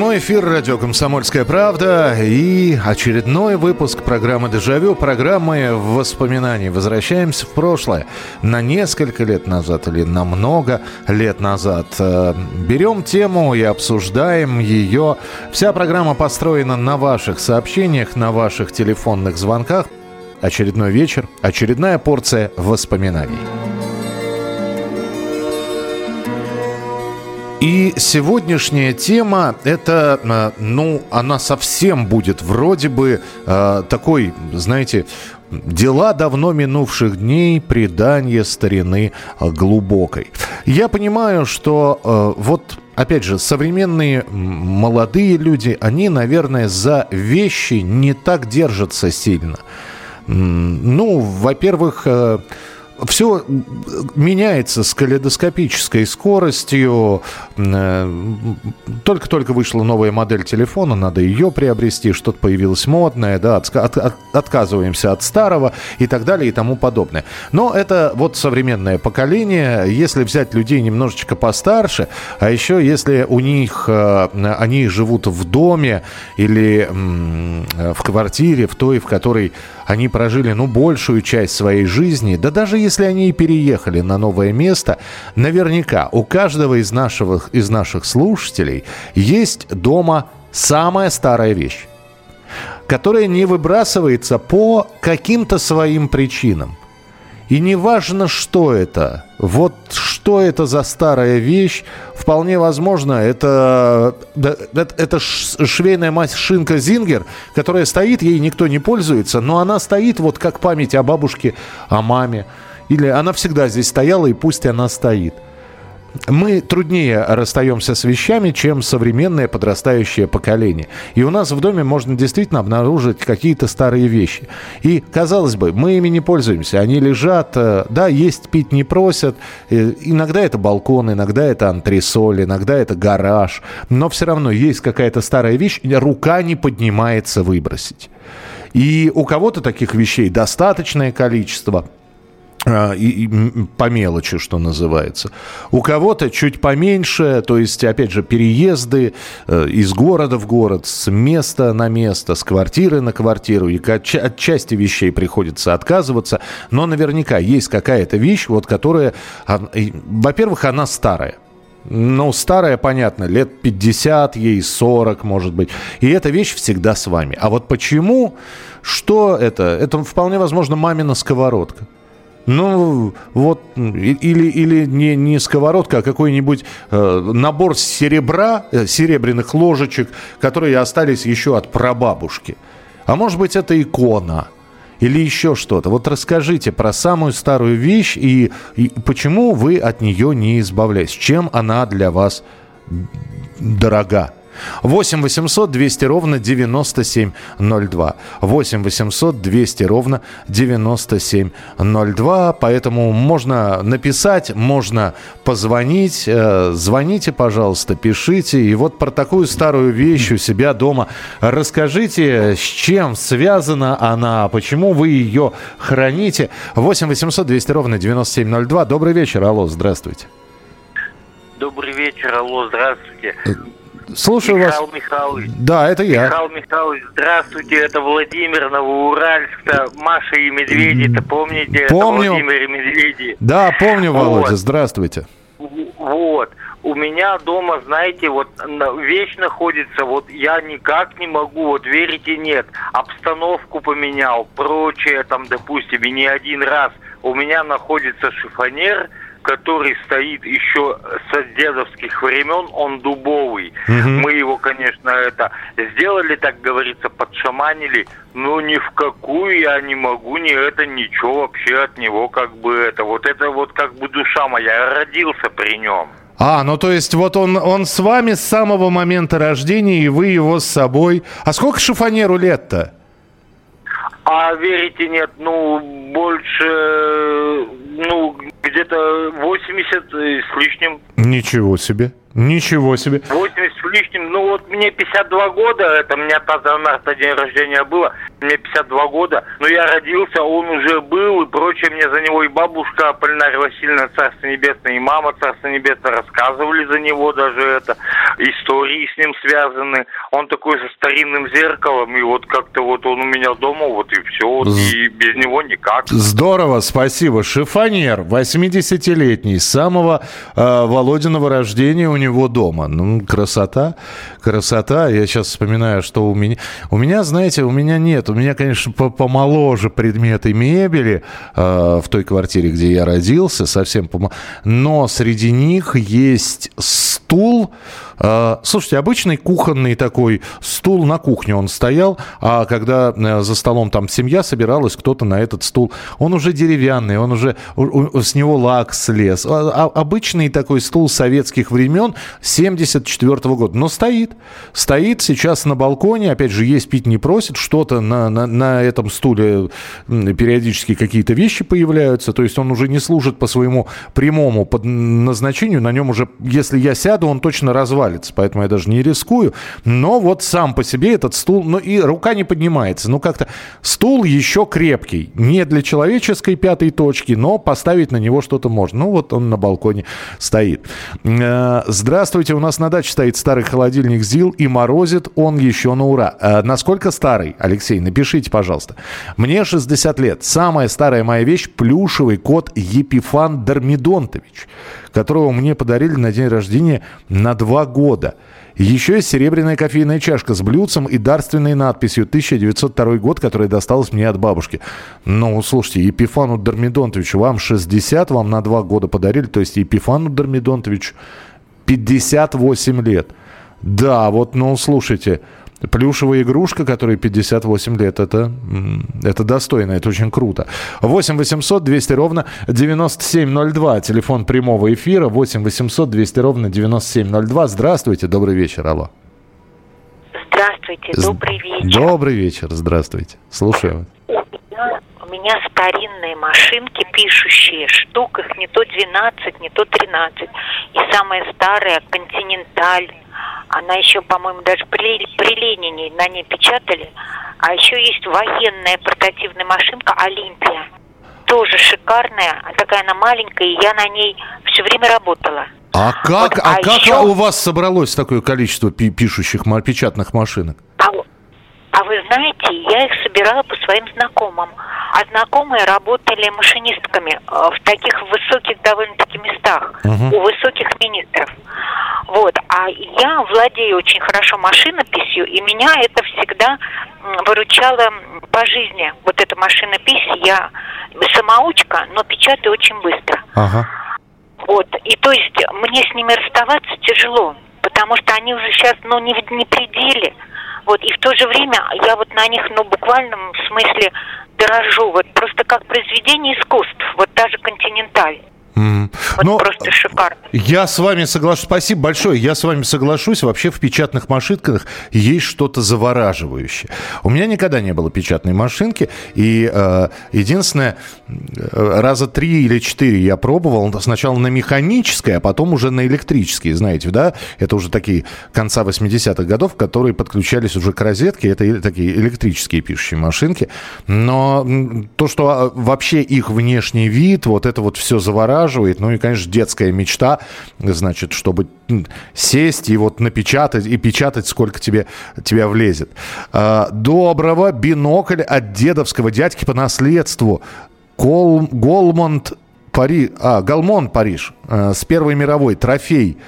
Прямой эфир радио «Комсомольская правда» и очередной выпуск программы «Дежавю», программы воспоминаний. Возвращаемся в прошлое на несколько лет назад или на много лет назад. Э, берем тему и обсуждаем ее. Вся программа построена на ваших сообщениях, на ваших телефонных звонках. Очередной вечер, очередная порция воспоминаний. И сегодняшняя тема, это, э, ну, она совсем будет вроде бы э, такой, знаете, Дела давно минувших дней, предание старины глубокой. Я понимаю, что э, вот опять же, современные молодые люди, они, наверное, за вещи не так держатся сильно. Ну, во-первых, э, все меняется с калейдоскопической скоростью. Э, только-только вышла новая модель телефона, надо ее приобрести, что-то появилось модное, да, от, от, отказываемся от старого и так далее и тому подобное. Но это вот современное поколение. Если взять людей немножечко постарше, а еще если у них э, они живут в доме или в квартире, в той, в которой они прожили, ну, большую часть своей жизни, да даже если они и переехали на новое место, наверняка у каждого из, нашего, из наших слушателей есть дома самая старая вещь, которая не выбрасывается по каким-то своим причинам. И не важно, что это, вот что это за старая вещь, вполне возможно, это, это, это швейная машинка Зингер, которая стоит, ей никто не пользуется, но она стоит вот как память о бабушке, о маме. Или она всегда здесь стояла, и пусть она стоит – мы труднее расстаемся с вещами, чем современное подрастающее поколение. И у нас в доме можно действительно обнаружить какие-то старые вещи. И, казалось бы, мы ими не пользуемся. Они лежат, э, да, есть пить не просят. Э, иногда это балкон, иногда это антресоль, иногда это гараж. Но все равно есть какая-то старая вещь, рука не поднимается выбросить. И у кого-то таких вещей достаточное количество – и, и по мелочи, что называется. У кого-то чуть поменьше, то есть, опять же, переезды э, из города в город, с места на место, с квартиры на квартиру, и от, от части вещей приходится отказываться, но наверняка есть какая-то вещь, вот которая, а, во-первых, она старая. Ну, старая, понятно, лет 50, ей 40, может быть. И эта вещь всегда с вами. А вот почему? Что это? Это вполне возможно мамина сковородка. Ну, вот, или, или не, не сковородка, а какой-нибудь э, набор серебра, э, серебряных ложечек, которые остались еще от прабабушки. А может быть, это икона или еще что-то. Вот расскажите про самую старую вещь и, и почему вы от нее не избавляетесь. Чем она для вас дорога? 8 800 200 ровно 9702. 8 800 200 ровно 9702. Поэтому можно написать, можно позвонить. Э, звоните, пожалуйста, пишите. И вот про такую старую вещь у себя дома расскажите, с чем связана она, почему вы ее храните. 8 800 200 ровно 9702. Добрый вечер, алло, здравствуйте. Добрый вечер, алло, здравствуйте. Слушаю Михаил вас. Михайлович. Да, это я. Михаил Михайлович, здравствуйте, это Владимир Новоуральск, Маша и Медведи-то помните? Помню. Это Владимир и Медведи. Да, помню, Володя, Вот. здравствуйте. Вот. У меня дома, знаете, вот вещь находится, вот я никак не могу, вот верите, нет, обстановку поменял, прочее, там, допустим, и не один раз. У меня находится шифонер, который стоит еще с дедовских времен, он дубовый. Мгм. Мы его, конечно, это сделали, так говорится, подшаманили, но ни в какую я не могу, ни это, ничего вообще от него, как бы это. Вот это вот как бы душа моя, я родился при нем. А, ну то есть вот он, он с вами с самого момента рождения, и вы его с собой. А сколько шифонеру лет-то? А верите, нет, ну, больше, ну, где-то 80 с лишним. Ничего себе. Ничего себе. 80 с лишним. Ну вот мне 52 года, это у меня 5 марта день рождения было, мне 52 года, но я родился, он уже был и прочее, мне за него и бабушка Полинария Васильевна, Царство Небесное, и мама Царство Небесное рассказывали за него даже это, истории с ним связаны. Он такой со старинным зеркалом, и вот как-то вот он у меня дома, вот и все, вот, и без него никак. Здорово, спасибо. Шифонер, 80-летний, с самого э, Володиного рождения у него дома. Ну, красота, красота. Я сейчас вспоминаю, что у меня... У меня, знаете, у меня нет. У меня, конечно, помоложе предметы мебели э, в той квартире, где я родился, совсем помоложе. Но среди них есть стул, а, слушайте, обычный кухонный такой стул на кухне он стоял, а когда э, за столом там семья собиралась, кто-то на этот стул, он уже деревянный, он уже, с него лак слез. А, а, обычный такой стул советских времен 74 -го года, но стоит. Стоит сейчас на балконе, опять же, есть пить не просит, что-то на, на, на этом стуле периодически какие-то вещи появляются, то есть он уже не служит по своему прямому назначению, на нем уже, если я сяду, он точно развалится поэтому я даже не рискую. Но вот сам по себе этот стул, ну и рука не поднимается. Ну как-то стул еще крепкий. Не для человеческой пятой точки, но поставить на него что-то можно. Ну вот он на балконе стоит. Здравствуйте, у нас на даче стоит старый холодильник ЗИЛ и морозит он еще на ура. Э, насколько старый, Алексей, напишите, пожалуйста. Мне 60 лет. Самая старая моя вещь – плюшевый кот Епифан Дармидонтович которого мне подарили на день рождения на два года. Еще есть серебряная кофейная чашка с блюдцем и дарственной надписью 1902 год, которая досталась мне от бабушки. Ну, слушайте, Епифану Дормидонтовичу, вам 60, вам на два года подарили, то есть Епифану Дормидонтовичу 58 лет. Да, вот, ну, слушайте, Плюшевая игрушка, которой 58 лет, это, это достойно, это очень круто. 8 800 200 ровно 9702, телефон прямого эфира, 8 800 200 ровно 9702. Здравствуйте, добрый вечер, алло. Здравствуйте, добрый вечер. Добрый вечер, здравствуйте, слушаю. У меня старинные машинки пишущие, штук их не то 12, не то 13. И самая старая, Континенталь, она еще, по-моему, даже при, при Ленине на ней печатали. А еще есть военная портативная машинка «Олимпия». Тоже шикарная, такая она маленькая, и я на ней все время работала. А как, вот, а, а как еще... у вас собралось такое количество пишущих печатных машинок? А, вы знаете, я их собирала по своим знакомым. А знакомые работали машинистками э, в таких высоких довольно-таки местах, угу. у высоких министров. Вот. А я владею очень хорошо машинописью, и меня это всегда выручало по жизни. Вот эта машинопись, я самоучка, но печатаю очень быстро. Ага. Вот. И то есть мне с ними расставаться тяжело, потому что они уже сейчас, ну, не не пределе. Вот, и в то же время я вот на них, ну, буквальном смысле дорожу. Вот просто как произведение искусств, вот даже континенталь. Mm. Вот Но просто шикарно. Я с вами соглашусь. Спасибо большое. Я с вами соглашусь. Вообще в печатных машинках есть что-то завораживающее. У меня никогда не было печатной машинки. И э, единственное, э, раза три или четыре я пробовал. Сначала на механической, а потом уже на электрические. Знаете, да? Это уже такие конца 80-х годов, которые подключались уже к розетке. Это такие электрические пишущие машинки. Но то, что а, вообще их внешний вид, вот это вот все завораживает завораживает. Ну и, конечно, детская мечта, значит, чтобы сесть и вот напечатать, и печатать, сколько тебе, тебя влезет. А, доброго бинокль от дедовского дядьки по наследству. Гол, Голмонт Париж, а, Галмон Париж, а, с Первой мировой, трофей.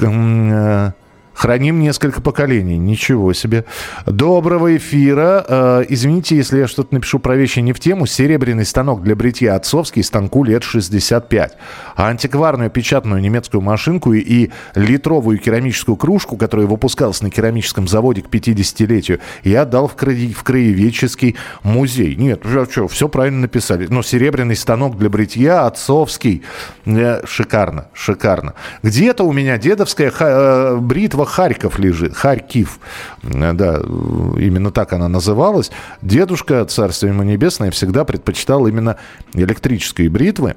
Э, Храним несколько поколений. Ничего себе. Доброго эфира. Э, извините, если я что-то напишу про вещи не в тему. Серебряный станок для бритья отцовский, станку лет 65. А антикварную печатную немецкую машинку и литровую керамическую кружку, которая выпускалась на керамическом заводе к 50-летию, я отдал в, краи, в краеведческий музей. Нет, что, все правильно написали. Но серебряный станок для бритья отцовский. Э, шикарно, шикарно. Где-то у меня дедовская э, бритва Харьков лежит, Харьков, да, именно так она называлась. Дедушка, царство ему небесное, всегда предпочитал именно электрические бритвы.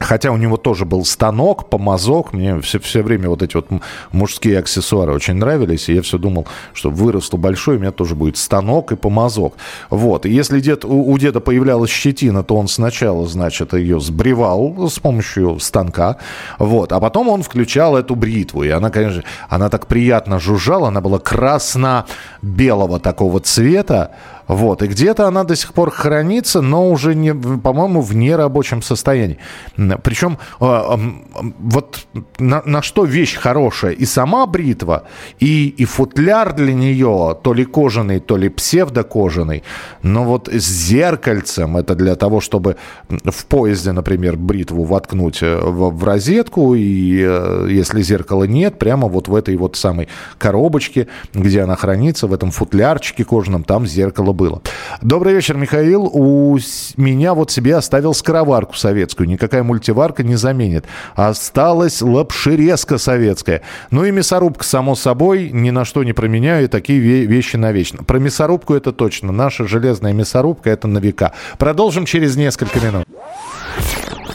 Хотя у него тоже был станок, помазок. Мне все, все время вот эти вот мужские аксессуары очень нравились. И я все думал, что вырасту большой, у меня тоже будет станок и помазок. Вот. И если дед, у, у деда появлялась щетина, то он сначала, значит, ее сбривал с помощью станка. Вот. А потом он включал эту бритву. И она, конечно, она так приятно жужжала. Она была красно-белого такого цвета. Вот. И где-то она до сих пор хранится, но уже, не, по-моему, в нерабочем состоянии. Причем а, вот на, на что вещь хорошая? И сама бритва, и, и футляр для нее, то ли кожаный, то ли псевдокожаный. Но вот с зеркальцем, это для того, чтобы в поезде, например, бритву воткнуть э, в, в розетку, и э, если зеркала нет, прямо вот в этой вот самой коробочке, где она хранится, в этом футлярчике кожаном, там зеркало было. Добрый вечер, Михаил. У меня вот себе оставил скороварку советскую. Никакая мультиварка не заменит. Осталась лапшерезка советская. Ну и мясорубка, само собой, ни на что не променяю. И такие вещи навечно. Про мясорубку это точно. Наша железная мясорубка это на века. Продолжим через несколько минут.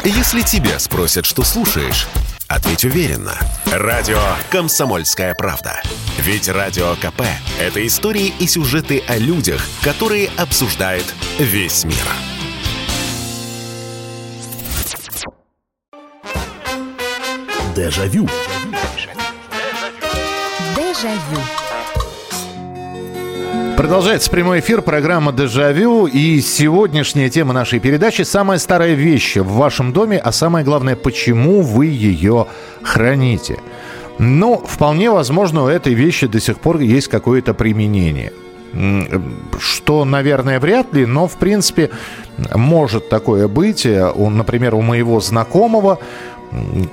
Если тебя спросят, что слушаешь, Ответь уверенно. Радио «Комсомольская правда». Ведь Радио КП – это истории и сюжеты о людях, которые обсуждает весь мир. Дежавю. Дежавю. Продолжается прямой эфир, программа «Дежавю». И сегодняшняя тема нашей передачи – самая старая вещь в вашем доме, а самое главное, почему вы ее храните. Ну, вполне возможно, у этой вещи до сих пор есть какое-то применение. Что, наверное, вряд ли, но, в принципе, может такое быть. Например, у моего знакомого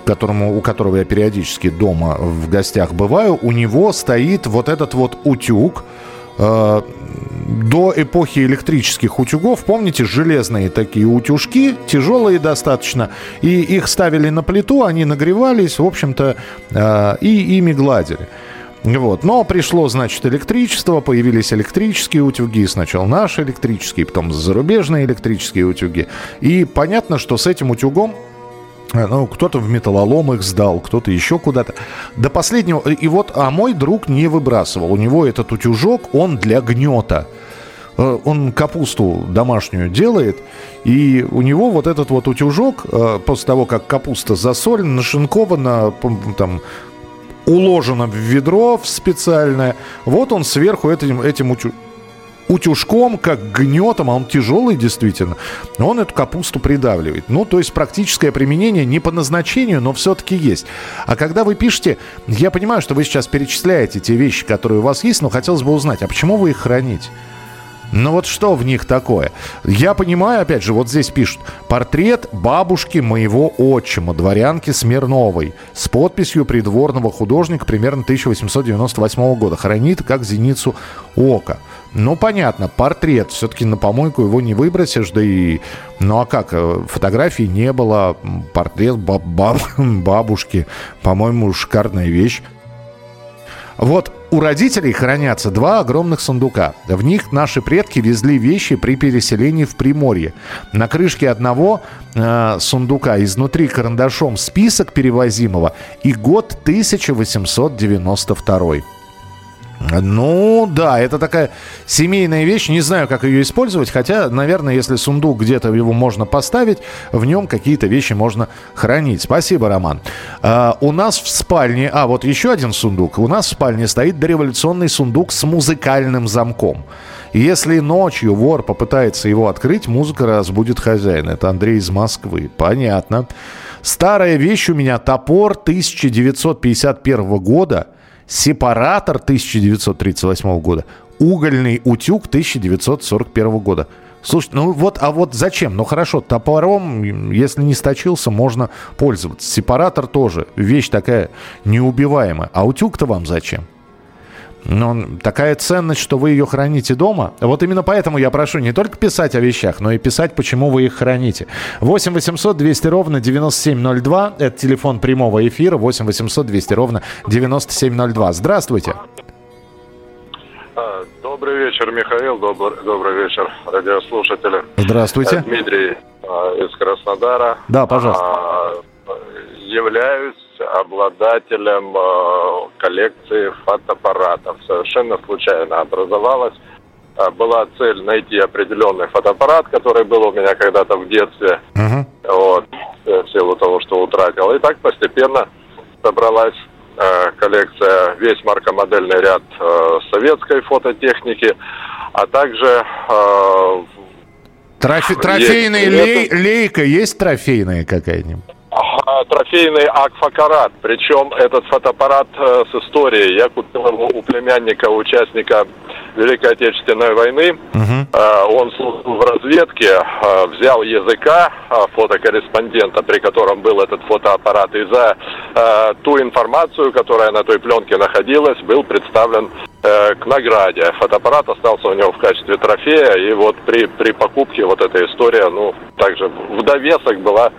которому, у которого я периодически дома в гостях бываю, у него стоит вот этот вот утюг – до эпохи электрических утюгов, помните, железные такие утюжки, тяжелые достаточно, и их ставили на плиту, они нагревались, в общем-то, э, и ими гладили. Вот. Но пришло, значит, электричество, появились электрические утюги. Сначала наши электрические, потом зарубежные электрические утюги. И понятно, что с этим утюгом Э, ну, кто-то в металлолом их сдал, кто-то еще куда-то. До последнего. И вот, а мой друг не выбрасывал. У него этот утюжок, он для гнета. Э, он капусту домашнюю делает, и у него вот этот вот утюжок, э, после того, как капуста засолена, нашинкована, там, уложена в ведро в специальное, вот он сверху этим, этим утюжком утюжком, как гнетом, а он тяжелый действительно, он эту капусту придавливает. Ну, то есть практическое применение не по назначению, но все-таки есть. А когда вы пишете, я понимаю, что вы сейчас перечисляете те вещи, которые у вас есть, но хотелось бы узнать, а почему вы их храните? Ну вот что в них такое? Я понимаю, опять же, вот здесь пишут. Портрет бабушки моего отчима, дворянки Смирновой, с подписью придворного художника примерно 1898 года. Хранит как зеницу ока. Ну, понятно, портрет. Все-таки на помойку его не выбросишь, да и... Ну, а как? Э, фотографий не было. Портрет баб баб бабушки. По-моему, шикарная вещь. Вот у родителей хранятся два огромных сундука. В них наши предки везли вещи при переселении в Приморье. На крышке одного э, сундука изнутри карандашом список перевозимого и год 1892. Ну, да, это такая семейная вещь. Не знаю, как ее использовать. Хотя, наверное, если сундук где-то его можно поставить, в нем какие-то вещи можно хранить. Спасибо, Роман. А, у нас в спальне... А, вот еще один сундук. У нас в спальне стоит дореволюционный сундук с музыкальным замком. Если ночью вор попытается его открыть, музыка разбудит хозяина. Это Андрей из Москвы. Понятно. Старая вещь у меня топор 1951 года – сепаратор 1938 года, угольный утюг 1941 года. Слушай, ну вот, а вот зачем? Ну хорошо, топором, если не сточился, можно пользоваться. Сепаратор тоже вещь такая неубиваемая. А утюг-то вам зачем? Ну, такая ценность, что вы ее храните дома. Вот именно поэтому я прошу не только писать о вещах, но и писать, почему вы их храните. 8 800 200 ровно 9702. Это телефон прямого эфира. 8 800 200 ровно 9702. Здравствуйте. Добрый вечер, Михаил. Добрый, добрый вечер, радиослушатели. Здравствуйте. Я Дмитрий а, из Краснодара. Да, пожалуйста. А, являюсь обладателем а, коллекции фотоаппаратов. Совершенно случайно образовалась. Была цель найти определенный фотоаппарат, который был у меня когда-то в детстве. Uh-huh. Вот, в силу того, что утратил. И так постепенно собралась Э, коллекция, весь маркомодельный ряд э, советской фототехники, а также... Э, Трофе, трофейная лей, лейка есть трофейная какая-нибудь? Трофейный Акфакарат. Причем этот фотоаппарат э, с историей. Я купил его у племянника, участника Великой Отечественной войны. Угу. Он служил в разведке, э, взял языка фотокорреспондента, при котором был этот фотоаппарат. И за ту информацию, которая на той пленке находилась, был представлен к награде. Фотоаппарат остался у него в качестве трофея. И вот при, при покупке вот эта история, ну, также в довесок была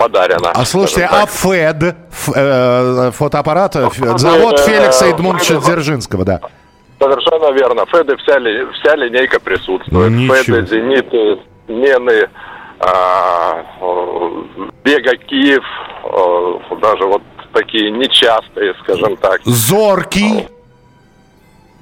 подарено. А слушайте, а ФЭД, э, фотоаппарат, э, завод э, Феликса Эдмундовича Дзержинского, да. Совершенно верно. ФЭДы вся, ли, вся линейка присутствует. Ничего. ФЭДы, Зениты, Мены, а, Бега Киев, даже вот такие нечастые, скажем так. Зоркий.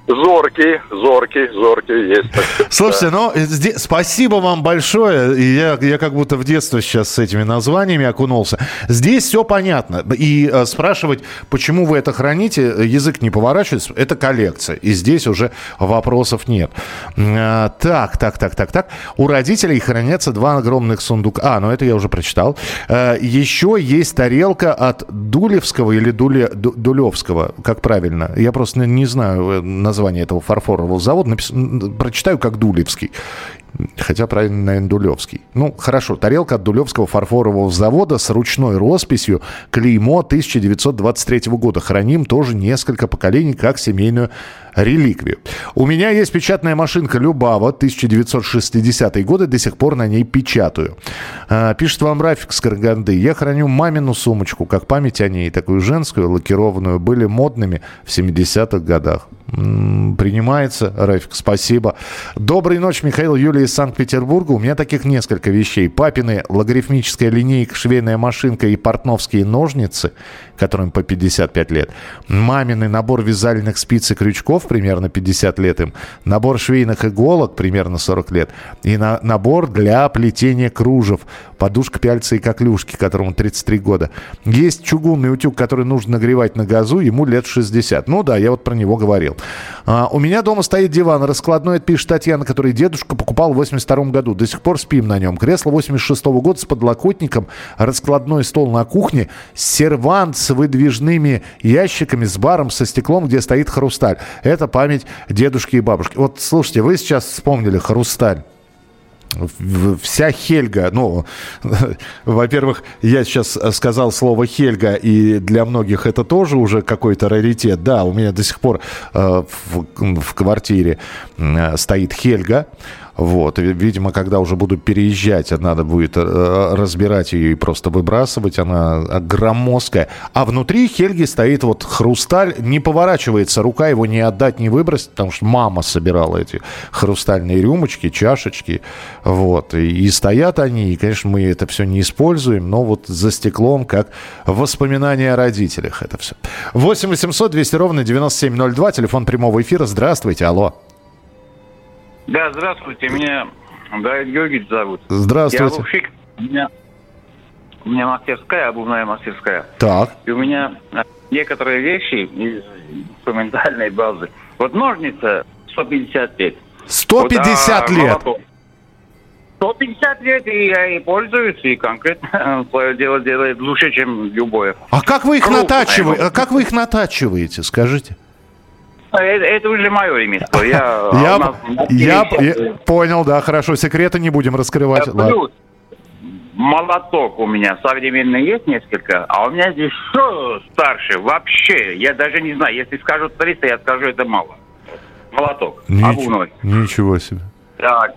Зоркий, зоркий, зоркий есть. Слушайте, ну, здесь, спасибо вам большое. Я, я как будто в детстве сейчас с этими названиями окунулся. Здесь все понятно. И э, спрашивать, почему вы это храните, язык не поворачивается, это коллекция. И здесь уже вопросов нет. Э, так, так, так, так, так. У родителей хранятся два огромных сундука. А, ну это я уже прочитал. Э, еще есть тарелка от Дулевского или Дуле, Дулевского, как правильно. Я просто не знаю название название этого фарфорового завода. Напис... Прочитаю как Дулевский. Хотя, правильно, наверное, Дулевский. Ну, хорошо. Тарелка от Дулевского фарфорового завода с ручной росписью. Клеймо 1923 года. Храним тоже несколько поколений как семейную реликвию. У меня есть печатная машинка Любава 1960 годы. До сих пор на ней печатаю. А, пишет вам Рафик с Караганды. Я храню мамину сумочку, как память о ней. Такую женскую, лакированную. Были модными в 70-х годах. Принимается, Рафик, спасибо. Доброй ночи, Михаил, Юлия из Санкт-Петербурга. У меня таких несколько вещей. Папины логарифмическая линейка, швейная машинка и портновские ножницы, которым по 55 лет. Мамины набор вязальных спиц и крючков, примерно 50 лет им. Набор швейных иголок, примерно 40 лет. И на, набор для плетения кружев. Подушка, пяльца и коклюшки, которому 33 года. Есть чугунный утюг, который нужно нагревать на газу, ему лет 60. Ну да, я вот про него говорил. А, у меня дома стоит диван раскладной, это пишет Татьяна, который дедушка покупал в 82 году. До сих пор спим на нем. Кресло 86 -го года с подлокотником, раскладной стол на кухне, сервант с выдвижными ящиками, с баром, со стеклом, где стоит хрусталь. Это память дедушки и бабушки. Вот слушайте, вы сейчас вспомнили хрусталь вся Хельга, ну, во-первых, я сейчас сказал слово Хельга, и для многих это тоже уже какой-то раритет. Да, у меня до сих пор э, в, в квартире э, стоит Хельга. Вот. Видимо, когда уже буду переезжать, надо будет э, разбирать ее и просто выбрасывать. Она громоздкая. А внутри Хельги стоит вот хрусталь. Не поворачивается рука, его не отдать, не выбросить, потому что мама собирала эти хрустальные рюмочки, чашечки. Вот. И, и стоят они, и, конечно, мы это все не используем, но вот за стеклом, как воспоминания о родителях это все. 8 800 200 ровно 9702, телефон прямого эфира. Здравствуйте, алло. Да, здравствуйте, меня Давид Георгиевич зовут. Здравствуйте. Я обувщик. У меня, у меня мастерская, обувная мастерская. Так. И у меня а, некоторые вещи из инструментальной базы. Вот ножница 150 лет. 150 вот, а лет? Молоток, 150 лет, и я и пользуюсь, и конкретно свое дело делает лучше, чем любое. А как вы их Круто, натачиваете? А как вы их натачиваете, скажите? Это, это уже мое ремесло. Я, Я, у нас я- я понял, да, хорошо. Секреты не будем раскрывать. Да, Ладно. плюс молоток у меня современный есть несколько, а у меня здесь что старше вообще? Я даже не знаю, если скажут 300, я скажу, это мало. Молоток, Нич- обувной. Ничего себе. Так.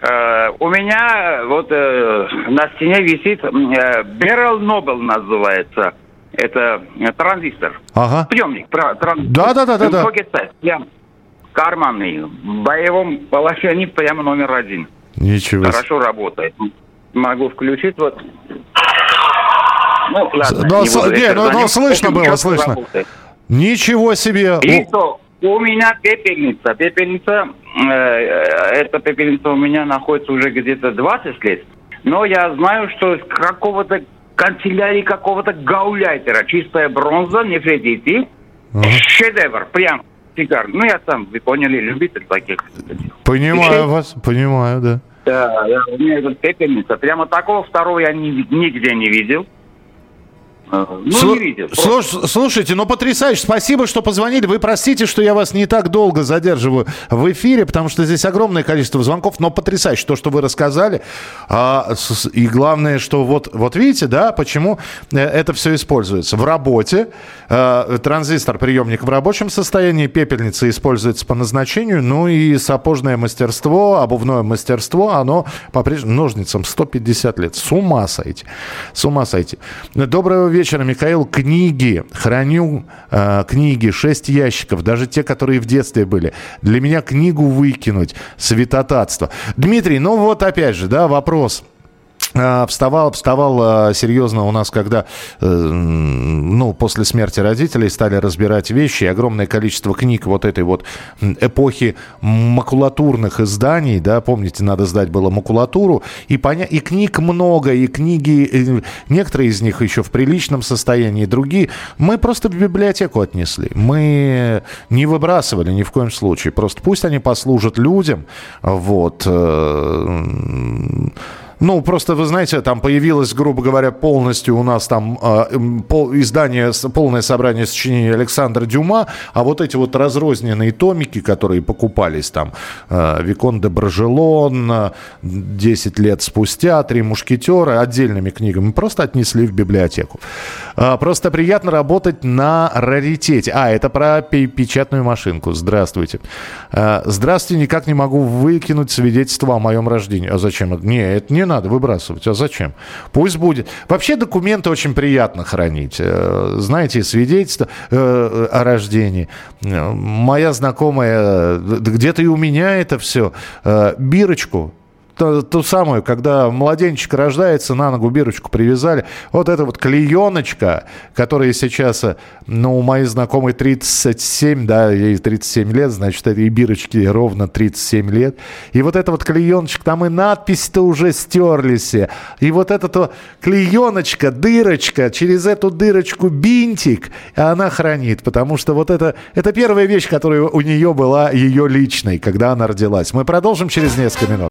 Э, у меня вот э, на стене висит э, Barrel Nobel называется. Это э, транзистор. Ага. Приемник. тра- тран- Да-да-да-да-да. МФГЦ. Прям карманный. В боевом положении прямо номер один. Ничего. Хорошо работает. Могу включить вот. Ну, ладно. Но не с- не, этим ну, заниматься. слышно было, Четко слышно. работает. Ничего себе. И О, что? У меня пепельница. Пепельница, э, эта пепельница у меня находится уже где-то 20 лет. Но я знаю, что из какого-то канцелярии какого-то гауляйтера, чистая бронза, нефритити, шедевр, прям шикарно. Ну, я сам, вы поняли, любитель таких. Понимаю вас, понимаю, да. Да, да, у меня эта пепельница. Прямо такого второго я ни- нигде не видел. Э, Ну, Слу- не видел. просто. слушайте, ну потрясающе. Спасибо, что позвонили. Вы простите, что я вас не так долго задерживаю в эфире, потому что здесь огромное количество звонков, но потрясающе то, что вы рассказали. А, с- и главное, что вот, вот видите, да, почему э, это все используется. В работе э, транзистор, приемник в рабочем состоянии, пепельница используется по назначению, ну и сапожное мастерство, обувное мастерство, оно по-прежнему ножницам 150 лет. С ума сойти. С ума сойти. Доброго вечера, Михаил. Книги. Храню э, книги. Шесть ящиков. Даже те, которые в детстве были. Для меня книгу выкинуть. Святотатство. Дмитрий, ну вот опять же, да, вопрос. А, Вставал, вставал а, серьезно у нас, когда, э, ну, после смерти родителей стали разбирать вещи, и огромное количество книг вот этой вот эпохи макулатурных изданий, да, помните, надо сдать было макулатуру, и, поня... и книг много, и книги, э, некоторые из них еще в приличном состоянии, другие мы просто в библиотеку отнесли. Мы не выбрасывали ни в коем случае, просто пусть они послужат людям, вот, э, ну, просто, вы знаете, там появилось, грубо говоря, полностью у нас там э, пол, издание, полное собрание сочинений Александра Дюма, а вот эти вот разрозненные томики, которые покупались там, э, Викон де Брожелон, э, 10 лет спустя, Три мушкетера, отдельными книгами, просто отнесли в библиотеку. Э, просто приятно работать на раритете. А, это про пе- печатную машинку. Здравствуйте. Э, Здравствуйте, никак не могу выкинуть свидетельство о моем рождении. А зачем? это? Не, это не надо выбрасывать. А зачем? Пусть будет. Вообще документы очень приятно хранить. Э, Знаете, свидетельство э, о рождении. Э, Моя знакомая, где-то и у меня это все. Бирочку ту, ту самую, когда младенчик рождается, на ногу бирочку привязали. Вот эта вот клееночка, которая сейчас, э, ну, у моей знакомой 37, да, ей 37 лет, значит, этой бирочке ровно 37 лет. И вот эта вот клееночка, там и надписи-то уже стерлись. И вот эта то клееночка, дырочка, через эту дырочку бинтик, она хранит, потому что вот это, это первая вещь, которая у нее была ее личной, когда она родилась. Мы продолжим через несколько минут.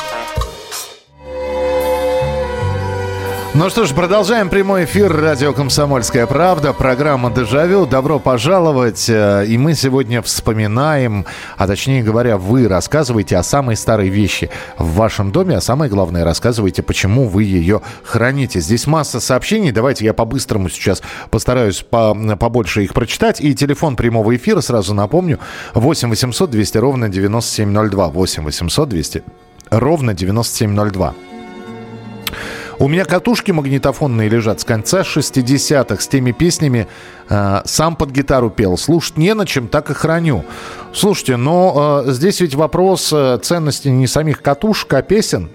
Ну что ж, продолжаем прямой эфир радио «Комсомольская правда», программа «Дежавю». Добро пожаловать. Э, И мы сегодня вспоминаем, а точнее говоря, вы рассказываете о самой старой вещи в вашем доме, а самое главное, рассказываете, почему вы ее храните. Здесь масса сообщений, давайте я по-быстрому сейчас постараюсь по- побольше их прочитать. И телефон прямого эфира, сразу напомню, 8 800 200 ровно 9702. 8 800 200 ровно 9702. У меня катушки магнитофонные лежат с конца 60-х с теми песнями. э, сам под гитару пел. Слушать не на чем, так и храню. Слушайте, но э, здесь ведь вопрос э, ценности не самих катушек, а песен.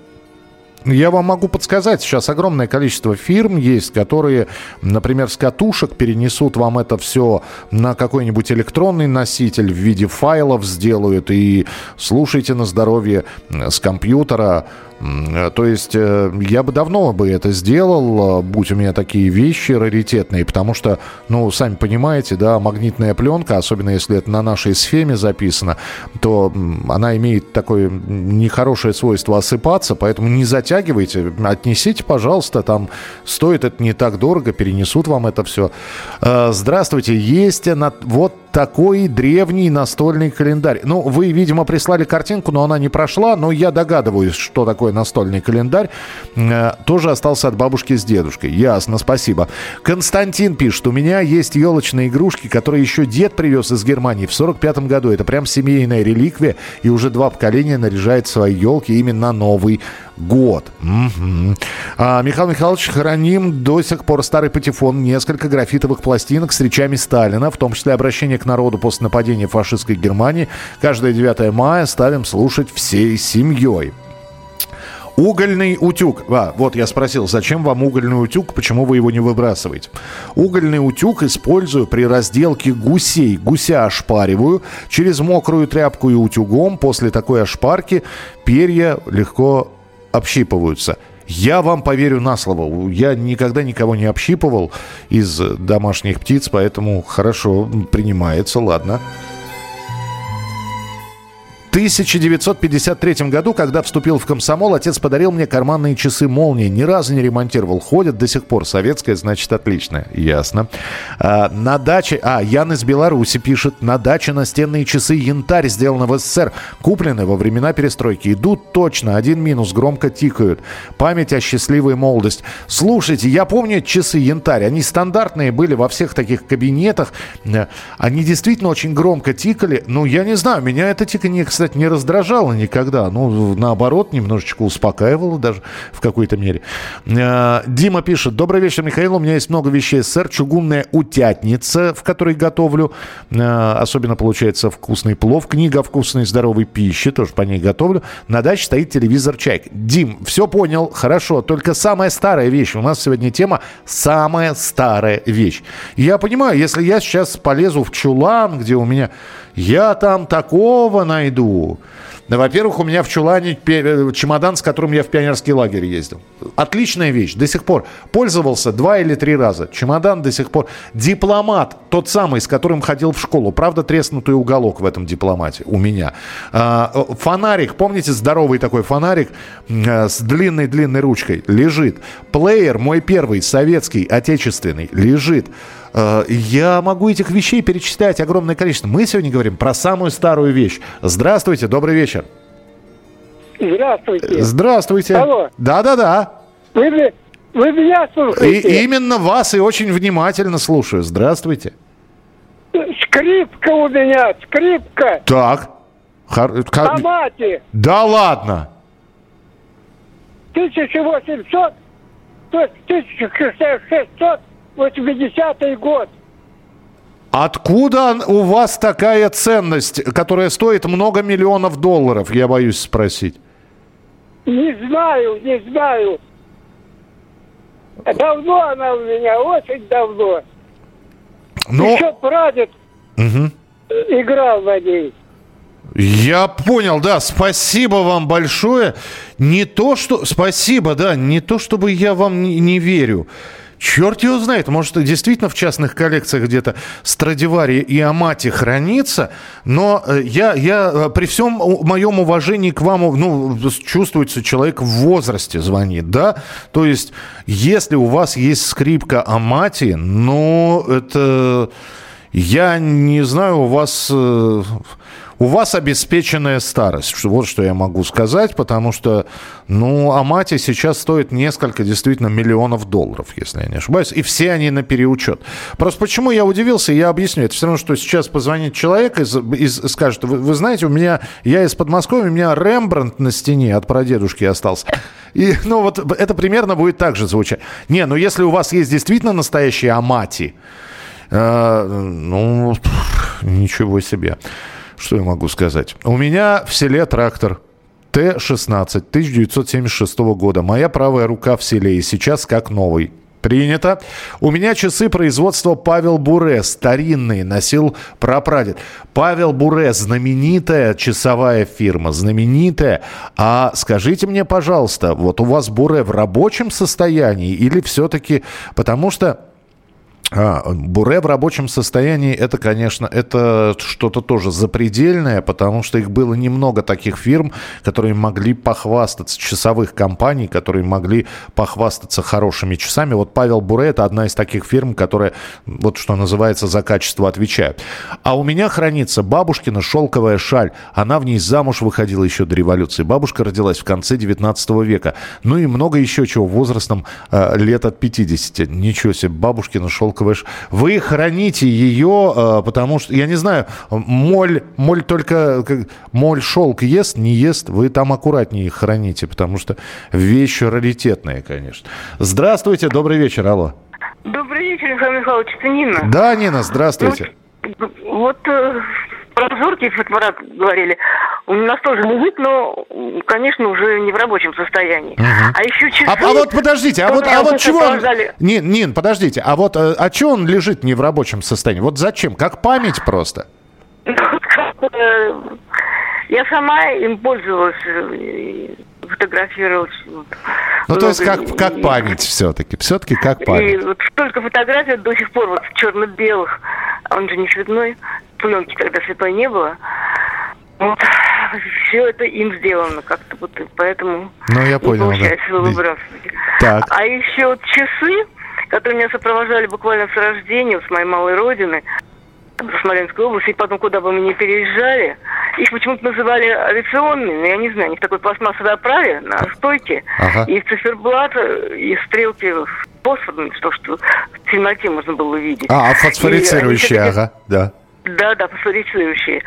Я вам могу подсказать, сейчас огромное количество фирм есть, которые, например, с катушек перенесут вам это все на какой-нибудь электронный носитель в виде файлов сделают и слушайте на здоровье с компьютера. То есть э, я бы давно бы это сделал, будь у меня такие вещи раритетные, потому что, ну, сами понимаете, да, магнитная пленка, особенно если это на нашей схеме записано, то она имеет такое нехорошее свойство осыпаться, поэтому не затягивайте, отнесите, пожалуйста, там стоит это не так дорого, перенесут вам это все. Э, здравствуйте, есть вот такой древний настольный календарь. Ну, вы, видимо, прислали картинку, но она не прошла, но я догадываюсь, что такое настольный календарь. Э, тоже остался от бабушки с дедушкой. Ясно, спасибо. Константин пишет, у меня есть елочные игрушки, которые еще дед привез из Германии в 45 году. Это прям семейная реликвия, и уже два поколения наряжает свои елки именно Новый год. Угу. А, Михаил Михайлович, храним до сих пор старый патефон, несколько графитовых пластинок с речами Сталина, в том числе обращение к народу после нападения фашистской Германии. Каждое 9 мая ставим слушать всей семьей. Угольный утюг. А, вот я спросил, зачем вам угольный утюг, почему вы его не выбрасываете? Угольный утюг использую при разделке гусей. Гуся ошпариваю через мокрую тряпку и утюгом. После такой ошпарки перья легко общипываются. Я вам поверю на слово. Я никогда никого не общипывал из домашних птиц, поэтому хорошо принимается, ладно. 1953 году, когда вступил в комсомол, отец подарил мне карманные часы «Молнии». Ни разу не ремонтировал. Ходят до сих пор. Советская, значит, отличная. Ясно. А, на даче... А, Ян из Беларуси пишет. На даче настенные часы «Янтарь» сделаны в СССР. Куплены во времена перестройки. Идут точно. Один минус. Громко тикают. Память о счастливой молодости. Слушайте, я помню часы «Янтарь». Они стандартные были во всех таких кабинетах. Они действительно очень громко тикали. Ну, я не знаю, меня это тиканье, кстати, кстати, не раздражало никогда. Ну, наоборот, немножечко успокаивало даже в какой-то мере. Э, Дима пишет. Добрый вечер, Михаил. У меня есть много вещей СССР. Чугунная утятница, в которой готовлю. Э, особенно получается вкусный плов. Книга вкусной и здоровой пище. Тоже по ней готовлю. На даче стоит телевизор чайк. Дим, все понял. Хорошо. Только самая старая вещь. У нас сегодня тема «Самая старая вещь». Я понимаю, если я сейчас полезу в чулан, где у меня я там такого найду. Да, во-первых, у меня в чулане чемодан, с которым я в пионерский лагерь ездил. Отличная вещь. До сих пор пользовался два или три раза. Чемодан до сих пор. Дипломат, тот самый, с которым ходил в школу. Правда, треснутый уголок в этом дипломате у меня. А, фонарик, помните, здоровый такой фонарик э, с длинной-длинной ручкой, лежит. Плеер, мой первый, советский, отечественный, лежит. Э, я могу этих вещей перечислять огромное количество. Мы сегодня говорим про самую старую вещь. Здравствуйте, добрый вечер. Здравствуйте. Здравствуйте. Алло. Да-да-да. Вы, вы меня слушаете? И, именно вас и очень внимательно слушаю. Здравствуйте. Скрипка у меня, скрипка. Так. Хор... На мате. Да ладно. 1800, то есть 1600 80-й год. Откуда у вас такая ценность, которая стоит много миллионов долларов, я боюсь спросить? Не знаю, не знаю. Давно она у меня, очень давно. Но... Еще прадед угу. играл на ней. Я понял, да, спасибо вам большое. Не то, что... Спасибо, да, не то, чтобы я вам не, не верю. Черт его знает, может, действительно в частных коллекциях где-то Страдивари и Амати хранится, но э, я, я э, при всем моем уважении к вам, ну, чувствуется, человек в возрасте звонит, да? То есть, если у вас есть скрипка Амати, ну, это... Я не знаю, у вас... У вас обеспеченная старость. Вот что я могу сказать, потому что, ну, Амати сейчас стоит несколько действительно миллионов долларов, если я не ошибаюсь, и все они на переучет. Просто почему я удивился, я объясню. Это все равно, что сейчас позвонит человек и, и скажет, вы, вы знаете, у меня, я из Подмосковья, у меня Рембрандт на стене от прадедушки остался. И, ну, вот это примерно будет так же звучать. Не, ну, если у вас есть действительно настоящие Амати, э, ну, ничего себе. Что я могу сказать? У меня в селе трактор. Т-16 1976 года. Моя правая рука в селе и сейчас как новый. Принято. У меня часы производства Павел Буре, старинные, носил прапрадед. Павел Буре, знаменитая часовая фирма, знаменитая. А скажите мне, пожалуйста, вот у вас Буре в рабочем состоянии или все-таки... Потому что а, буре в рабочем состоянии, это, конечно, это что-то тоже запредельное, потому что их было немного таких фирм, которые могли похвастаться, часовых компаний, которые могли похвастаться хорошими часами. Вот Павел Буре – это одна из таких фирм, которая, вот что называется, за качество отвечает. А у меня хранится бабушкина шелковая шаль. Она в ней замуж выходила еще до революции. Бабушка родилась в конце 19 века. Ну и много еще чего возрастом э, лет от 50. Ничего себе, бабушкина шелковая шелковая. Вы храните ее, э, потому что, я не знаю, моль, моль только, моль шелк ест, не ест, вы там аккуратнее их храните, потому что вещи раритетные, конечно. Здравствуйте, добрый вечер, алло. Добрый вечер, Михаил Михайлович, это Нина. Да, Нина, здравствуйте. Вот, вот э, про зоркий фотоаппарат говорили. У нас тоже лежит, но, конечно, уже не в рабочем состоянии. Угу. А еще часы... А, а вот подождите, а вот, а вот чего... Он... Нин, Нин, подождите, а вот а, а чего он лежит не в рабочем состоянии? Вот зачем? Как память просто? Э, я сама им пользовалась, фотографировалась. Ну, то есть как, как память все-таки, все-таки как память. И вот столько фотографий до сих пор вот черно-белых, он же не цветной, пленки тогда слепой не было. Вот, все это им сделано как-то, вот, поэтому ну, я понял, не получается да. выбрасывать. Так. А еще вот часы, которые меня сопровождали буквально с рождения, с моей малой родины, в Смоленской области, и потом куда бы мы ни переезжали, их почему-то называли авиационными, я не знаю, они в такой пластмассовой оправе на стойке, ага. и циферблат, и стрелки фосфорные, что, что в темноте можно было видеть. А, а фосфорицирующие, ага, да. Да, да, фосфорицирующие.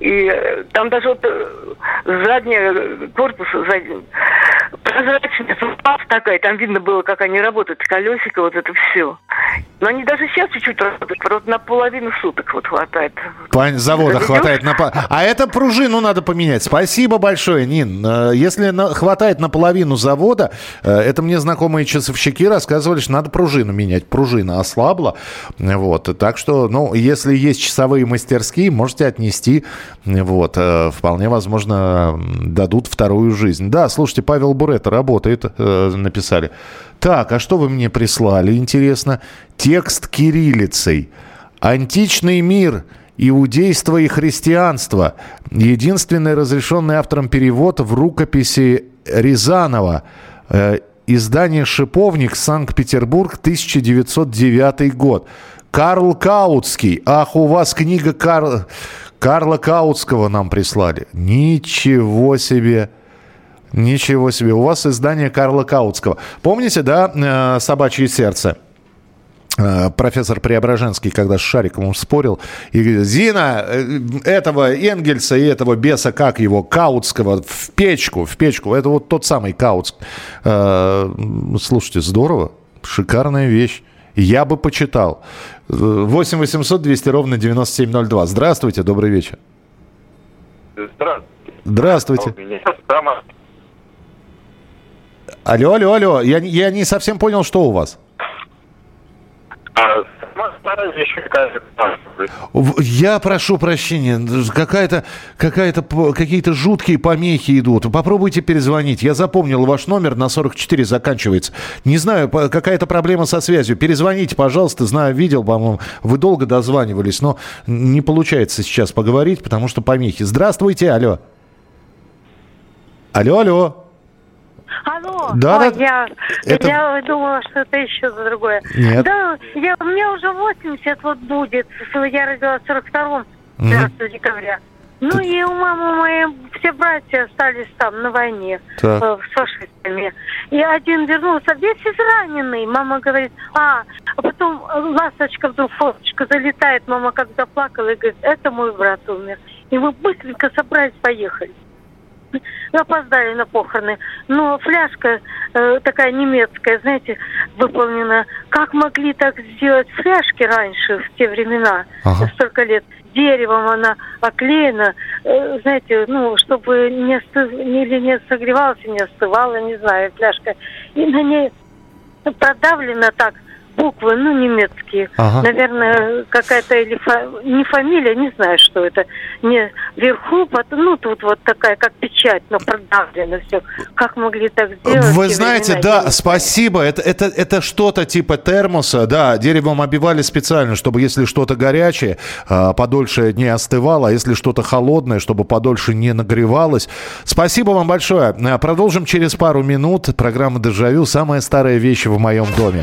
И э, там даже вот э, э, корпус, задний, прозрачная такая, там видно было, как они работают, колесико, вот это все. Но они даже сейчас чуть-чуть работают, вот на половину суток вот хватает. Пань, завода хватает на... А это пружину надо поменять. Спасибо большое, Нин. Если на... хватает на половину завода, это мне знакомые часовщики рассказывали, что надо пружину менять. Пружина ослабла. Вот. Так что, ну, если есть часовые мастерские, можете отнести вот, э, вполне возможно, дадут вторую жизнь. Да, слушайте, Павел Бурета работает, э, написали. Так, а что вы мне прислали, интересно? Текст кириллицей. Античный мир, иудейство и христианство. Единственный разрешенный автором перевод в рукописи Рязанова. Э, издание «Шиповник», Санкт-Петербург, 1909 год. Карл Каутский. Ах, у вас книга Карл... Карла Каутского нам прислали. Ничего себе. Ничего себе. У вас издание Карла Каутского. Помните, да, э, «Собачье сердце»? Э, профессор Преображенский, когда с Шариковым спорил, и говорит, Зина, э, этого Энгельса и этого беса, как его, Каутского, в печку, в печку. Это вот тот самый Каутск. Слушайте, здорово, шикарная вещь. Я бы почитал. 8 800 200 ровно 9702. Здравствуйте, добрый вечер. Здравствуйте. Здравствуйте. Алло, алло, алло. Я, я не совсем понял, что у вас. А, я прошу прощения, какая-то, какая-то, какие-то жуткие помехи идут. Попробуйте перезвонить. Я запомнил ваш номер на 44 заканчивается. Не знаю, какая-то проблема со связью. Перезвоните, пожалуйста. Знаю, видел, по-моему, вы долго дозванивались, но не получается сейчас поговорить, потому что помехи. Здравствуйте, алло. Алло, алло. Алло, да, Ой, да. Я, это... я думала, что это еще за другое. Нет. Да, я, у меня уже 80 вот будет. Я родилась в 42-м, 15 mm декабря. Ну Ты... и у мамы моей все братья остались там на войне так. э, с фашистами. И один вернулся весь израненный. Мама говорит, а, а потом ласточка вдруг фоточка залетает. Мама когда плакала и говорит, это мой брат умер. И мы быстренько собрались, поехали. Опоздали на похороны. Но фляжка э, такая немецкая, знаете, выполнена. Как могли так сделать фляжки раньше, в те времена, ага. столько лет? Деревом она оклеена, э, знаете, ну, чтобы не, остыв... или не согревалась, не остывала, не знаю, фляжка. И на ней продавлено так – буквы, ну, немецкие. Ага. Наверное, какая-то или фа... не фамилия, не знаю, что это. Не вверху, потом, ну, тут вот такая, как печать, но продавлено все. Как могли так сделать? Вы знаете, времена, да, спасибо. Это, это, это что-то типа термоса, да, деревом обивали специально, чтобы если что-то горячее, а, подольше не остывало, а если что-то холодное, чтобы подольше не нагревалось. Спасибо вам большое. Продолжим через пару минут. Программа «Дежавю» – самая старая вещь в моем доме.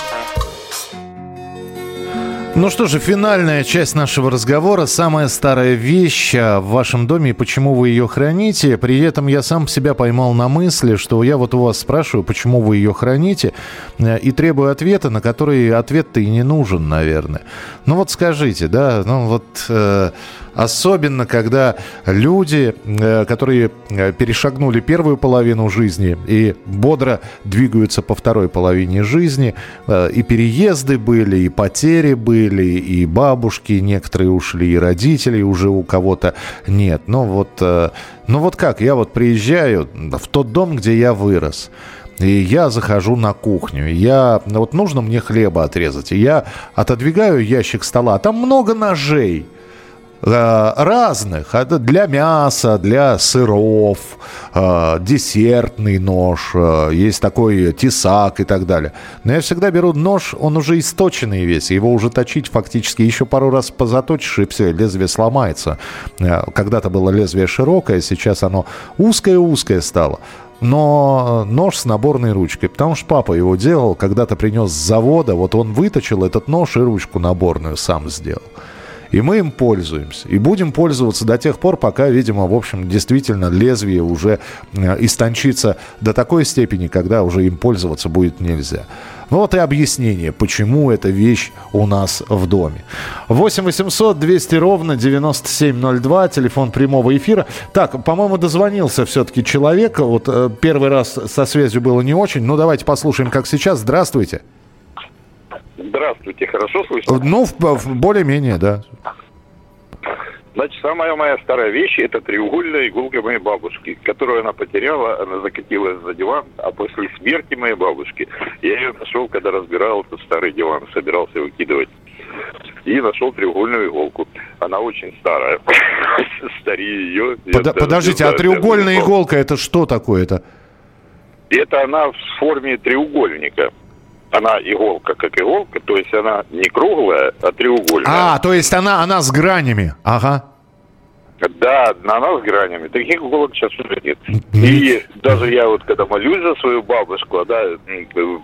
Ну что же, финальная часть нашего разговора. Самая старая вещь в вашем доме и почему вы ее храните. При этом я сам себя поймал на мысли, что я вот у вас спрашиваю, почему вы ее храните, э, и требую ответа, на который ответ-то и не нужен, наверное. Ну вот скажите, да, ну вот... Э, Особенно, когда люди, э, которые э, перешагнули первую половину жизни и бодро двигаются по второй половине жизни, э, и переезды были, и потери были, и бабушки некоторые ушли, и родителей уже у кого-то нет. Но вот, ну вот как, я вот приезжаю в тот дом, где я вырос, и я захожу на кухню. Я, вот нужно мне хлеба отрезать. И я отодвигаю ящик стола. Там много ножей. Э, разных. Это для мяса, для сыров, э, десертный нож, э, есть такой тесак и так далее. Но я всегда беру нож, он уже источенный весь, его уже точить фактически еще пару раз позаточишь, и все, лезвие сломается. Когда-то было лезвие широкое, сейчас оно узкое-узкое стало но нож с наборной ручкой, потому что папа его делал, когда-то принес с завода, вот он выточил этот нож и ручку наборную сам сделал. И мы им пользуемся. И будем пользоваться до тех пор, пока, видимо, в общем, действительно лезвие уже э, истончится до такой степени, когда уже им пользоваться будет нельзя. Ну вот и объяснение, почему эта вещь у нас в доме. 8 800 200 ровно 9702, телефон прямого эфира. Так, по-моему, дозвонился все-таки человек. Вот э, первый раз со связью было не очень. Ну давайте послушаем, как сейчас. Здравствуйте. Здравствуйте, хорошо слышно? Ну, более-менее, да. Значит, самая моя старая вещь – это треугольная иголка моей бабушки, которую она потеряла, она закатилась за диван, а после смерти моей бабушки я ее нашел, когда разбирал этот старый диван, собирался выкидывать. И нашел треугольную иголку. Она очень старая. Старее ее. Под, подождите, а треугольная иголка – это что такое-то? Это она в форме треугольника она иголка как иголка, то есть она не круглая, а треугольная. А, то есть она, она с гранями, ага. Да, она с гранями. Таких иголок сейчас уже нет. И даже я вот, когда молюсь за свою бабушку, она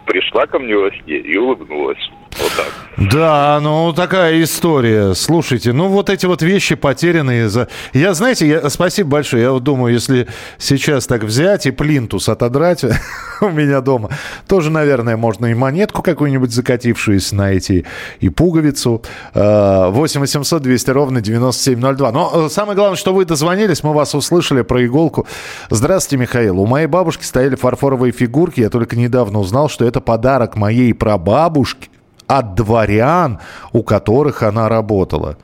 пришла ко мне во сне и улыбнулась. Так. Да, ну такая история. Слушайте, ну вот эти вот вещи потерянные за... Я, знаете, я... спасибо большое. Я вот думаю, если сейчас так взять и плинтус отодрать у меня дома, тоже, наверное, можно и монетку какую-нибудь закатившуюся найти, и пуговицу. 8 800 200 ровно 9702. Но э, самое главное, что вы дозвонились, мы вас услышали про иголку. Здравствуйте, Михаил. У моей бабушки стояли фарфоровые фигурки. Я только недавно узнал, что это подарок моей прабабушке от дворян, у которых она работала.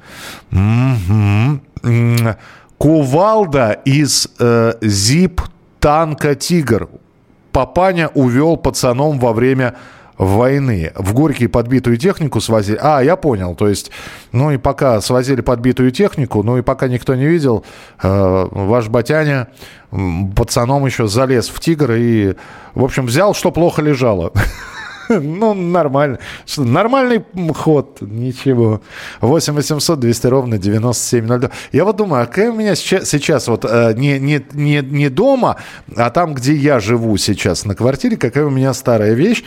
Кувалда из э, ЗИП танка «Тигр». Папаня увел пацаном во время войны. В Горький подбитую технику свозили. А, я понял. То есть, ну и пока свозили подбитую технику, ну и пока никто не видел, э, ваш батяня пацаном еще залез в «Тигр» и, в общем, взял, что плохо лежало. Ну, нормально. Нормальный ход, ничего. 8 800 200 ровно 9702. Я вот думаю, а какая у меня сейчас, сейчас вот э, не, не, не, не дома, а там, где я живу сейчас на квартире, какая у меня старая вещь.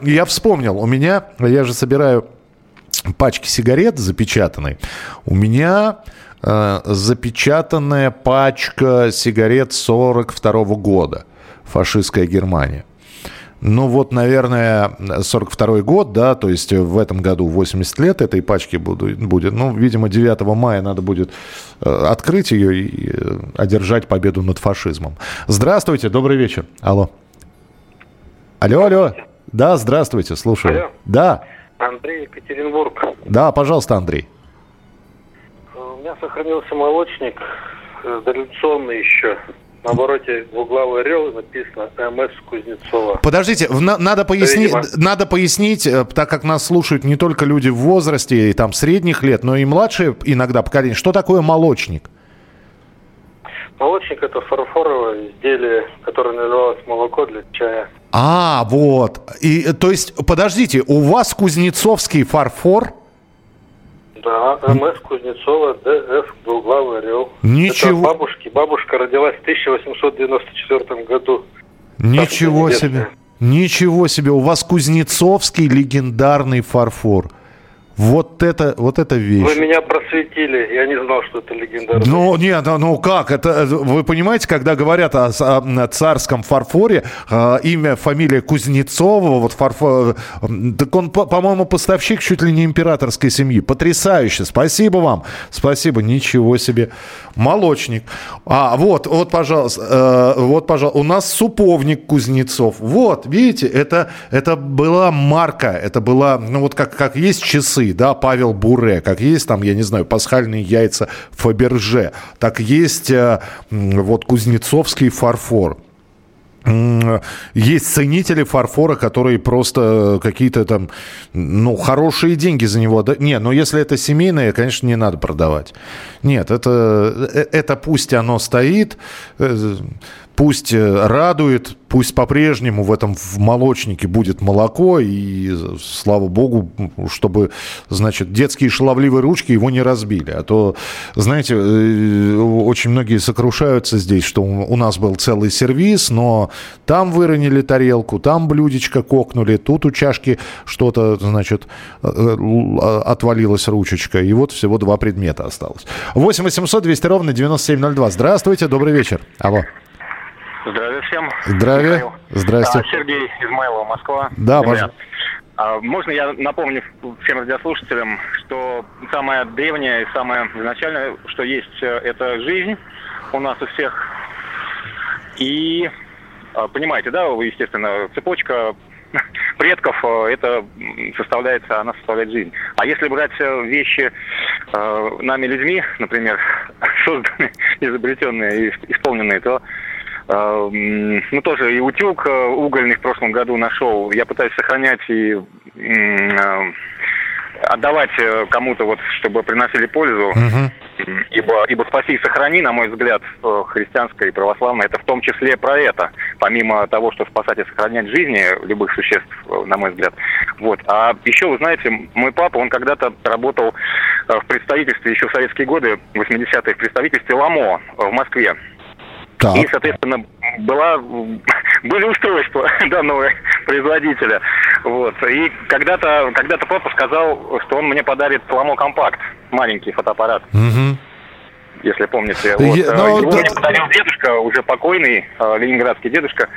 Я вспомнил, у меня, я же собираю пачки сигарет запечатанной. У меня э, запечатанная пачка сигарет 42 года. Фашистская Германия. Ну вот, наверное, 42 год, да, то есть в этом году 80 лет этой пачки буду, будет. Ну, видимо, 9 мая надо будет э, открыть ее и э, одержать победу над фашизмом. Здравствуйте, добрый вечер. Алло. Алло, алло. Да, здравствуйте, слушаю. Алло. Да. Андрей, Екатеринбург. Да, пожалуйста, Андрей. У меня сохранился молочник, э, дореволюционный еще. На обороте двуглавый орел написано МС Кузнецова. Подождите, на, надо, пояснить, Видимо... надо пояснить, э, так как нас слушают не только люди в возрасте и там средних лет, но и младшие иногда поколения. Что такое молочник? Молочник это фарфоровое изделие, которое называлось молоко для чая. А, вот. И, то есть, подождите, у вас кузнецовский фарфор? Да, МС Кузнецова, ДФ, двуглавый орел. Ничего. Это бабушки. Бабушка родилась в 1894 году. Ничего себе. Ничего себе. У вас Кузнецовский легендарный фарфор. Вот это, вот это вещь. Вы меня просветили, я не знал, что это легендарный. Ну, нет, ну, ну как, это, вы понимаете, когда говорят о, о царском фарфоре, э, имя, фамилия Кузнецова, вот фарфор, так он, по-моему, поставщик чуть ли не императорской семьи. Потрясающе, спасибо вам, спасибо, ничего себе. Молочник. А, вот, вот, пожалуйста, э, вот, пожалуйста, у нас суповник Кузнецов. Вот, видите, это, это была марка, это была, ну вот как, как есть часы, да, Павел Буре, как есть там, я не знаю, пасхальные яйца Фаберже, так есть э, вот кузнецовский фарфор. Есть ценители фарфора, которые просто какие-то там, ну, хорошие деньги за него. Не, но если это семейное, конечно, не надо продавать. Нет, это, э, это пусть оно стоит, э, пусть радует, Пусть по-прежнему в этом в молочнике будет молоко, и слава богу, чтобы, значит, детские шаловливые ручки его не разбили. А то, знаете, э, очень многие сокрушаются здесь, что у нас был целый сервис, но там выронили тарелку, там блюдечко кокнули, тут у чашки что-то, значит, э, э, отвалилась ручечка, и вот всего два предмета осталось. 8 800 200 ровно 9702. Здравствуйте, добрый вечер. Алло. Здравия всем. Здравия. Михаил. Здрасте. А, Сергей Измайлова, Москва. Да, пожалуйста. А, можно я напомню всем радиослушателям, что самое древнее и самое изначальное, что есть, э, это жизнь у нас у всех. И а, понимаете, да, вы, естественно, цепочка предков, э, это составляется, она составляет жизнь. А если брать э, вещи э, нами людьми, например, созданные, изобретенные и исполненные, то ну, тоже и утюг э, угольный в прошлом году нашел. Я пытаюсь сохранять и э, отдавать э, кому-то, вот, чтобы приносили пользу. Ибо, ибо спаси и сохрани, на мой взгляд, христианское и православное, это в том числе про это. Помимо того, что спасать и сохранять жизни любых существ, на мой взгляд. Вот. А еще, вы знаете, мой папа, он когда-то работал в представительстве, еще в советские годы, 80-е, в представительстве ЛАМО в Москве. Так. И, соответственно, была, были устройства данного производителя. Вот. И когда-то когда папа сказал, что он мне подарит Ламо Компакт, маленький фотоаппарат. Угу. Если помните. Вот. Я, ну, Его да... мне подарил дедушка, уже покойный, э, ленинградский дедушка.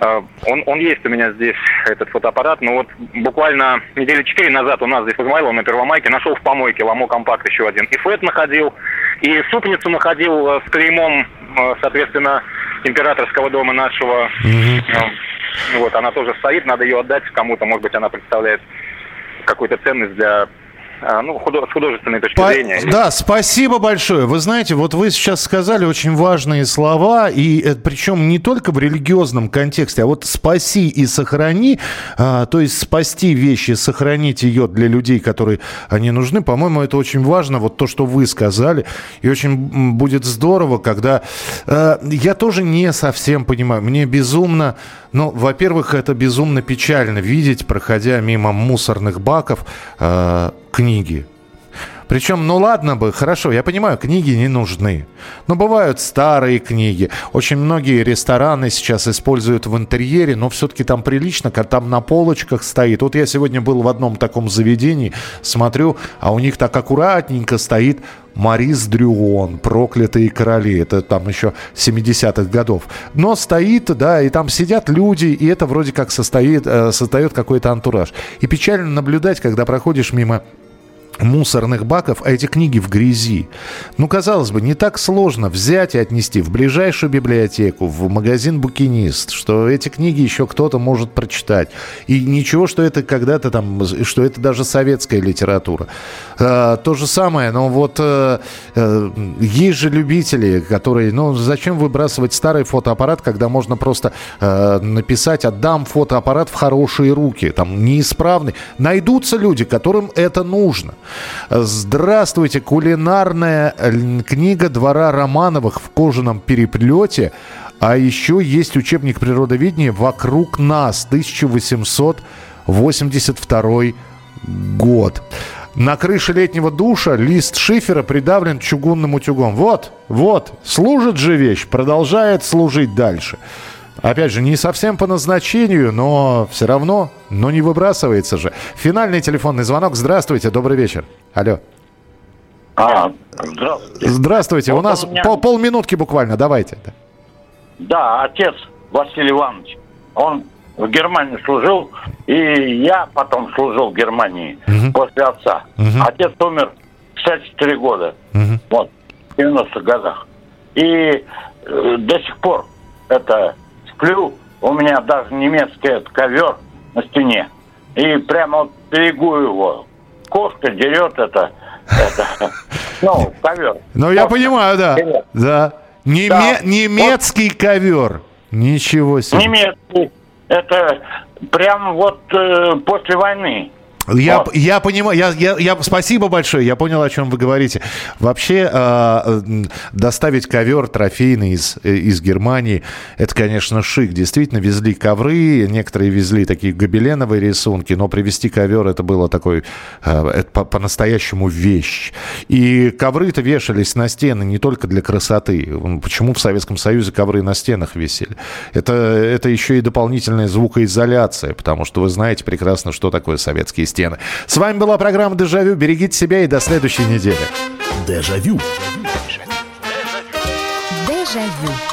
Э, он, он есть у меня здесь, этот фотоаппарат, но вот буквально недели четыре назад у нас здесь в Измайлово на Первомайке нашел в помойке Ламо Компакт еще один. И флет находил, и супницу находил э, с клеймом Э, соответственно, императорского дома нашего. Mm-hmm. Вот, она тоже стоит, надо ее отдать кому-то, может быть, она представляет какую-то ценность для ну, худо- с художественной точки По- зрения. Да, спасибо большое. Вы знаете, вот вы сейчас сказали очень важные слова, и э, причем не только в религиозном контексте, а вот спаси и сохрани, а, то есть спасти вещи, сохранить ее для людей, которые они нужны, по-моему, это очень важно, вот то, что вы сказали, и очень будет здорово, когда... А, я тоже не совсем понимаю, мне безумно ну, во-первых, это безумно печально видеть, проходя мимо мусорных баков, э, книги. Причем, ну ладно бы, хорошо, я понимаю, книги не нужны. Но бывают старые книги. Очень многие рестораны сейчас используют в интерьере, но все-таки там прилично, как там на полочках стоит. Вот я сегодня был в одном таком заведении, смотрю, а у них так аккуратненько стоит Марис Дрюон, «Проклятые короли». Это там еще 70-х годов. Но стоит, да, и там сидят люди, и это вроде как состоит, э, создает какой-то антураж. И печально наблюдать, когда проходишь мимо мусорных баков, а эти книги в грязи. Ну, казалось бы, не так сложно взять и отнести в ближайшую библиотеку, в магазин «Букинист», что эти книги еще кто-то может прочитать. И ничего, что это когда-то там, что это даже советская литература. А, то же самое, но вот а, а, есть же любители, которые, ну, зачем выбрасывать старый фотоаппарат, когда можно просто а, написать «отдам фотоаппарат в хорошие руки», там, неисправный. Найдутся люди, которым это нужно. Здравствуйте, кулинарная книга двора Романовых в кожаном переплете. А еще есть учебник природоведения «Вокруг нас» 1882 год. На крыше летнего душа лист шифера придавлен чугунным утюгом. Вот, вот, служит же вещь, продолжает служить дальше. Опять же, не совсем по назначению, но все равно, но не выбрасывается же. Финальный телефонный звонок. Здравствуйте, добрый вечер. Алло. А, здравствуйте. Здравствуйте. Вот у нас у меня... пол, полминутки буквально, давайте. Да, отец Василий Иванович, он в Германии служил, и я потом служил в Германии угу. после отца. Угу. Отец умер в 64 года, угу. вот, в 90-х годах. И э, до сих пор это сплю, у меня даже немецкий этот ковер на стене. И прямо вот берегу его. Кошка дерет это, это ну, ковер. Ну, я понимаю, да. Да. Неме- да. Немецкий вот. ковер. Ничего себе. Немецкий. Это прям вот э, после войны. Я, вот. я понимаю, я, я, я, спасибо большое, я понял, о чем вы говорите. Вообще, э, доставить ковер трофейный из, из Германии, это, конечно, шик. Действительно, везли ковры, некоторые везли такие гобеленовые рисунки, но привезти ковер, это было такой, э, это по- по-настоящему вещь. И ковры-то вешались на стены не только для красоты. Почему в Советском Союзе ковры на стенах висели? Это, это еще и дополнительная звукоизоляция, потому что вы знаете прекрасно, что такое советские стены. С вами была программа «Дежавю». Берегите себя и до следующей недели. Дежавю. Дежавю.